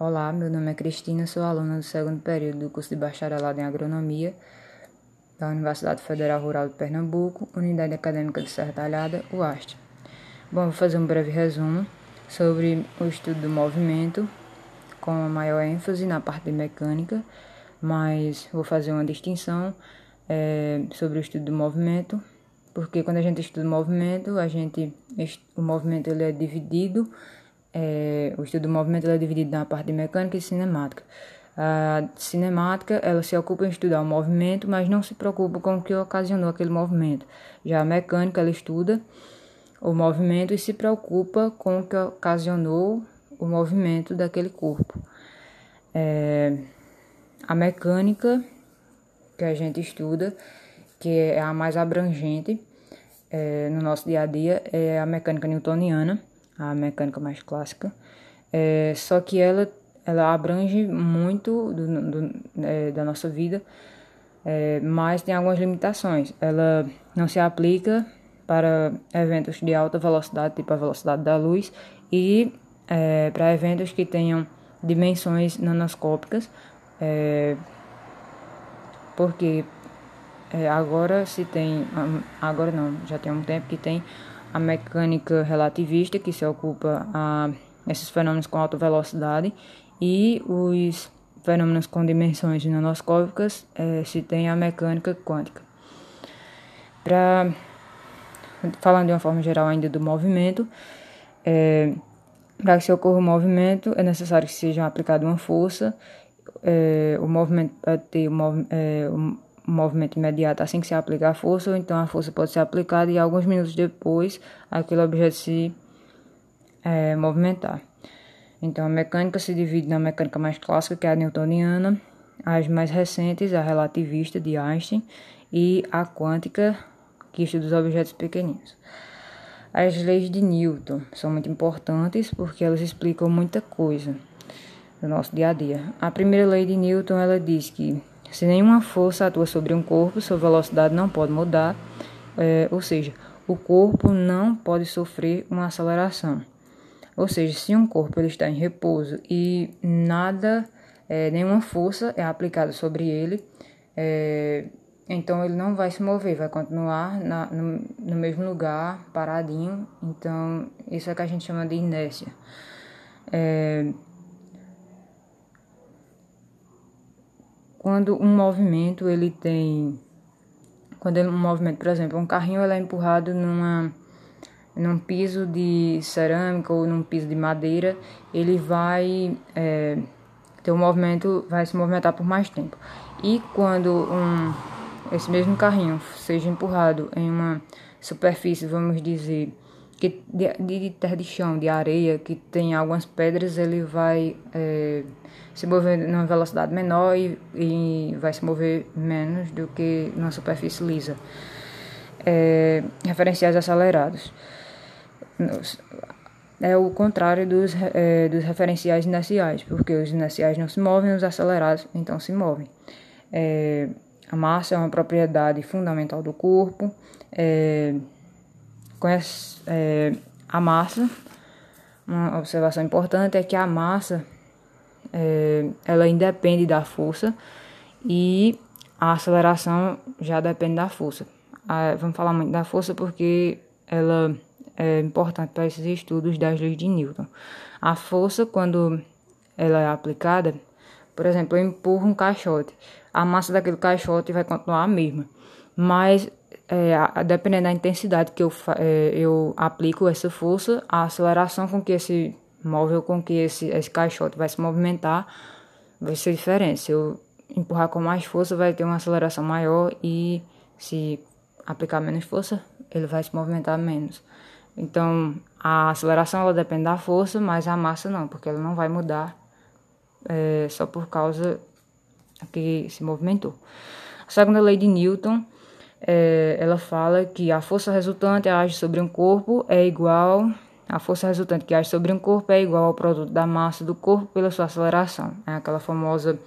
Olá, meu nome é Cristina, sou aluna do segundo período do curso de bacharelado em agronomia da Universidade Federal Rural de Pernambuco, Unidade Acadêmica de Serra Talhada, UAST. Bom, vou fazer um breve resumo sobre o estudo do movimento, com maior ênfase na parte de mecânica, mas vou fazer uma distinção é, sobre o estudo do movimento, porque quando a gente estuda o movimento, a gente o movimento ele é dividido é, o estudo do movimento é dividido na parte de mecânica e cinemática. A cinemática, ela se ocupa em estudar o movimento, mas não se preocupa com o que ocasionou aquele movimento. Já a mecânica, ela estuda o movimento e se preocupa com o que ocasionou o movimento daquele corpo. É, a mecânica, que a gente estuda, que é a mais abrangente é, no nosso dia a dia, é a mecânica newtoniana a mecânica mais clássica. É, só que ela, ela abrange muito do, do, é, da nossa vida, é, mas tem algumas limitações. Ela não se aplica para eventos de alta velocidade, tipo a velocidade da luz, e é, para eventos que tenham dimensões nanoscópicas, é, porque é, agora se tem, agora não, já tem um tempo que tem a mecânica relativista, que se ocupa a esses fenômenos com alta velocidade, e os fenômenos com dimensões nanoscópicas, é, se tem a mecânica quântica. Pra, falando de uma forma geral ainda do movimento, é, para que se ocorra o movimento, é necessário que seja aplicada uma força, é, o movimento pode ter um, é, um movimento imediato assim que se aplica a força, ou então a força pode ser aplicada e alguns minutos depois aquele objeto se é, movimentar. Então a mecânica se divide na mecânica mais clássica, que é a newtoniana, as mais recentes, a relativista de Einstein, e a quântica, que estuda os objetos pequeninos. As leis de Newton são muito importantes porque elas explicam muita coisa do nosso dia a dia. A primeira lei de Newton ela diz que se nenhuma força atua sobre um corpo, sua velocidade não pode mudar, é, ou seja, o corpo não pode sofrer uma aceleração. Ou seja, se um corpo ele está em repouso e nada, é, nenhuma força é aplicada sobre ele, é, então ele não vai se mover, vai continuar na, no, no mesmo lugar, paradinho. Então, isso é que a gente chama de inércia. É, quando um movimento ele tem quando ele, um movimento, por exemplo, um carrinho ele é empurrado numa num piso de cerâmica ou num piso de madeira, ele vai é, ter um movimento, vai se movimentar por mais tempo. E quando um esse mesmo carrinho seja empurrado em uma superfície, vamos dizer, que de, de terra de chão, de areia, que tem algumas pedras, ele vai é, se mover numa velocidade menor e, e, vai se mover menos do que numa superfície lisa. É, referenciais acelerados. É o contrário dos, é, dos referenciais inerciais, porque os inerciais não se movem, os acelerados então se movem. É, a massa é uma propriedade fundamental do corpo. Conhece é, a massa. Uma observação importante é que a massa é, ela independe da força e a aceleração já depende da força. Ah, vamos falar muito da força porque ela é importante para esses estudos das leis de Newton. A força, quando ela é aplicada, por exemplo, eu empurro um caixote, a massa daquele caixote vai continuar a mesma, mas é, dependendo da intensidade que eu, é, eu aplico essa força, a aceleração com que esse móvel, com que esse, esse caixote vai se movimentar, vai ser diferente. Se eu empurrar com mais força, vai ter uma aceleração maior e se aplicar menos força, ele vai se movimentar menos. Então, a aceleração ela depende da força, mas a massa não, porque ela não vai mudar é, só por causa que se movimentou. A segunda lei de Newton é, ela fala que a força resultante age sobre um corpo é igual a força resultante que age sobre um corpo é igual ao produto da massa do corpo pela sua aceleração. É aquela famosa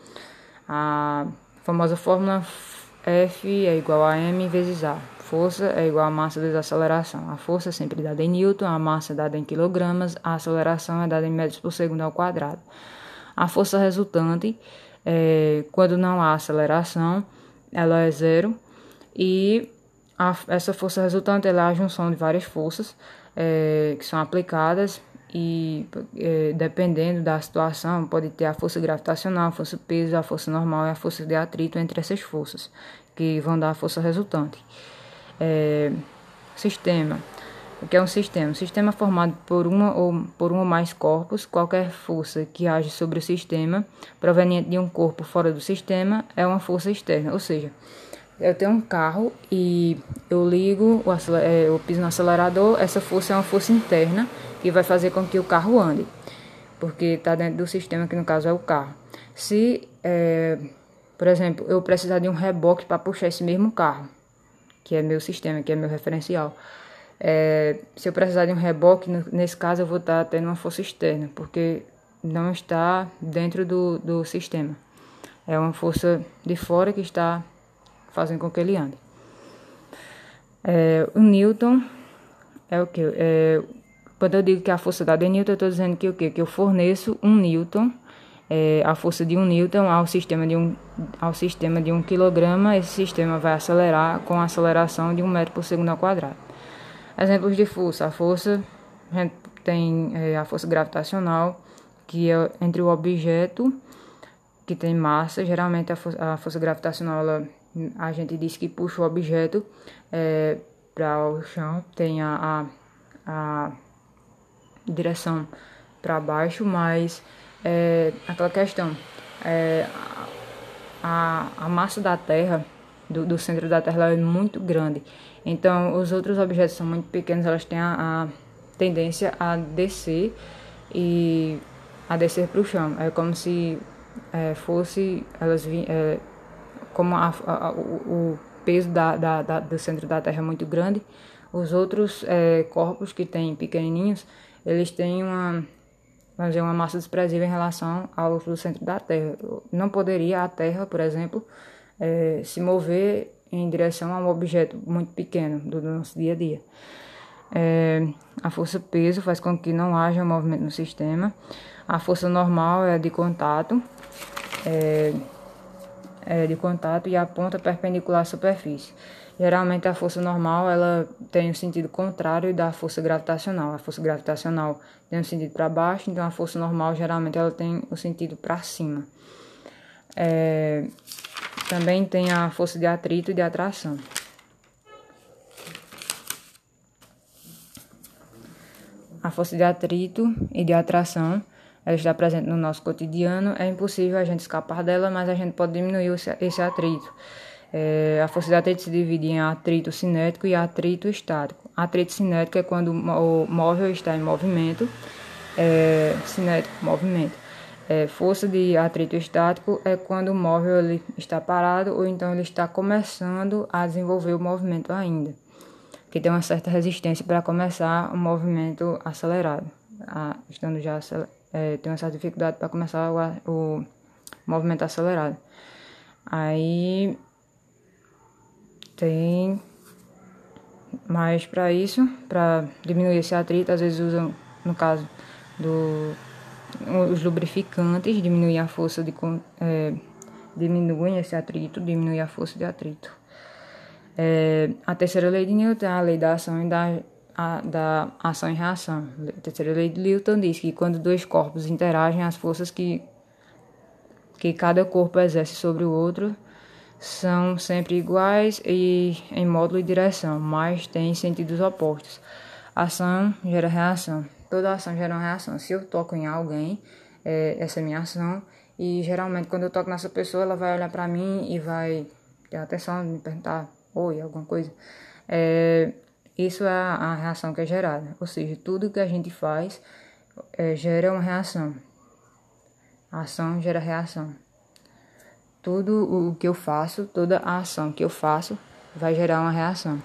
a famosa fórmula F é igual a m vezes a. Força é igual a massa vezes a aceleração. A força é sempre dada em newton, a massa é dada em quilogramas, a aceleração é dada em metros por segundo ao quadrado. A força resultante, é, quando não há aceleração, ela é zero. E a, essa força resultante é a junção de várias forças é, que são aplicadas e é, dependendo da situação pode ter a força gravitacional, a força peso, a força normal e a força de atrito entre essas forças que vão dar a força resultante. É, sistema. O que é um sistema? Um sistema formado por uma ou por um ou mais corpos. Qualquer força que age sobre o sistema, proveniente de um corpo fora do sistema, é uma força externa. Ou seja, eu tenho um carro e eu ligo, é, eu piso no acelerador, essa força é uma força interna que vai fazer com que o carro ande, porque está dentro do sistema que no caso é o carro. Se, é, por exemplo, eu precisar de um reboque para puxar esse mesmo carro, que é meu sistema, que é meu referencial, é, se eu precisar de um reboque, nesse caso eu vou estar tendo uma força externa, porque não está dentro do, do sistema. É uma força de fora que está fazendo com que ele ande. É, o Newton é o que? É, quando eu digo que a força dada é Newton, eu estou dizendo que o quê? Que eu forneço um Newton, é, a força de um Newton ao sistema de um, ao sistema de um quilograma, esse sistema vai acelerar com a aceleração de um metro por segundo ao quadrado. Exemplos de força. A força a gente tem é, a força gravitacional, que é entre o objeto que tem massa. Geralmente a, for a força gravitacional, ela, a gente diz que puxa o objeto é, para o chão. Tem a, a, a direção para baixo, mas é, aquela questão, é, a, a massa da Terra, do, do centro da Terra, é muito grande. Então, os outros objetos são muito pequenos, elas têm a, a tendência a descer e a descer para o chão. É como se é, fosse elas é, como a, a, o, o, peso da, da, da, do centro da Terra é muito grande, os outros é, corpos que têm pequenininhos, eles têm uma vamos dizer, uma massa desprezível em relação ao do centro da Terra. Não poderia a Terra, por exemplo, é, se mover em direção a um objeto muito pequeno do nosso dia a dia. É, a força peso faz com que não haja movimento no sistema. A força normal é de contato, é, é de contato e a ponta perpendicular à superfície. Geralmente a força normal ela tem o um sentido contrário da força gravitacional. A força gravitacional tem um sentido para baixo, então a força normal geralmente ela tem o sentido para cima. É, também tem a força de atrito e de atração. A força de atrito e de atração ela está presente no nosso cotidiano. É impossível a gente escapar dela, mas a gente pode diminuir esse atrito. É, a força de atrito se divide em atrito cinético e atrito estático. Atrito cinético é quando o móvel está em movimento, é, cinético, movimento. É, força de atrito estático é quando o móvel ele está parado ou então ele está começando a desenvolver o movimento ainda, que tem uma certa resistência para começar o movimento acelerado, a, estando já é, tem uma certa dificuldade para começar o, o movimento acelerado. Aí tem mais para isso, para diminuir esse atrito, às vezes usam, no caso do os lubrificantes diminuem a força de é, diminuem esse atrito, diminui a força de atrito. É, a terceira lei de Newton é a lei da ação e da, a, da ação e reação. A terceira lei de Newton diz que quando dois corpos interagem, as forças que, que cada corpo exerce sobre o outro são sempre iguais e em módulo e direção, mas têm sentidos opostos. Ação gera reação toda ação gera uma reação. Se eu toco em alguém, é, essa é minha ação. E geralmente quando eu toco nessa pessoa, ela vai olhar para mim e vai ter atenção, me perguntar oi, alguma coisa. É, isso é a reação que é gerada. Ou seja, tudo que a gente faz é, gera uma reação. A ação gera reação. Tudo o que eu faço, toda a ação que eu faço vai gerar uma reação.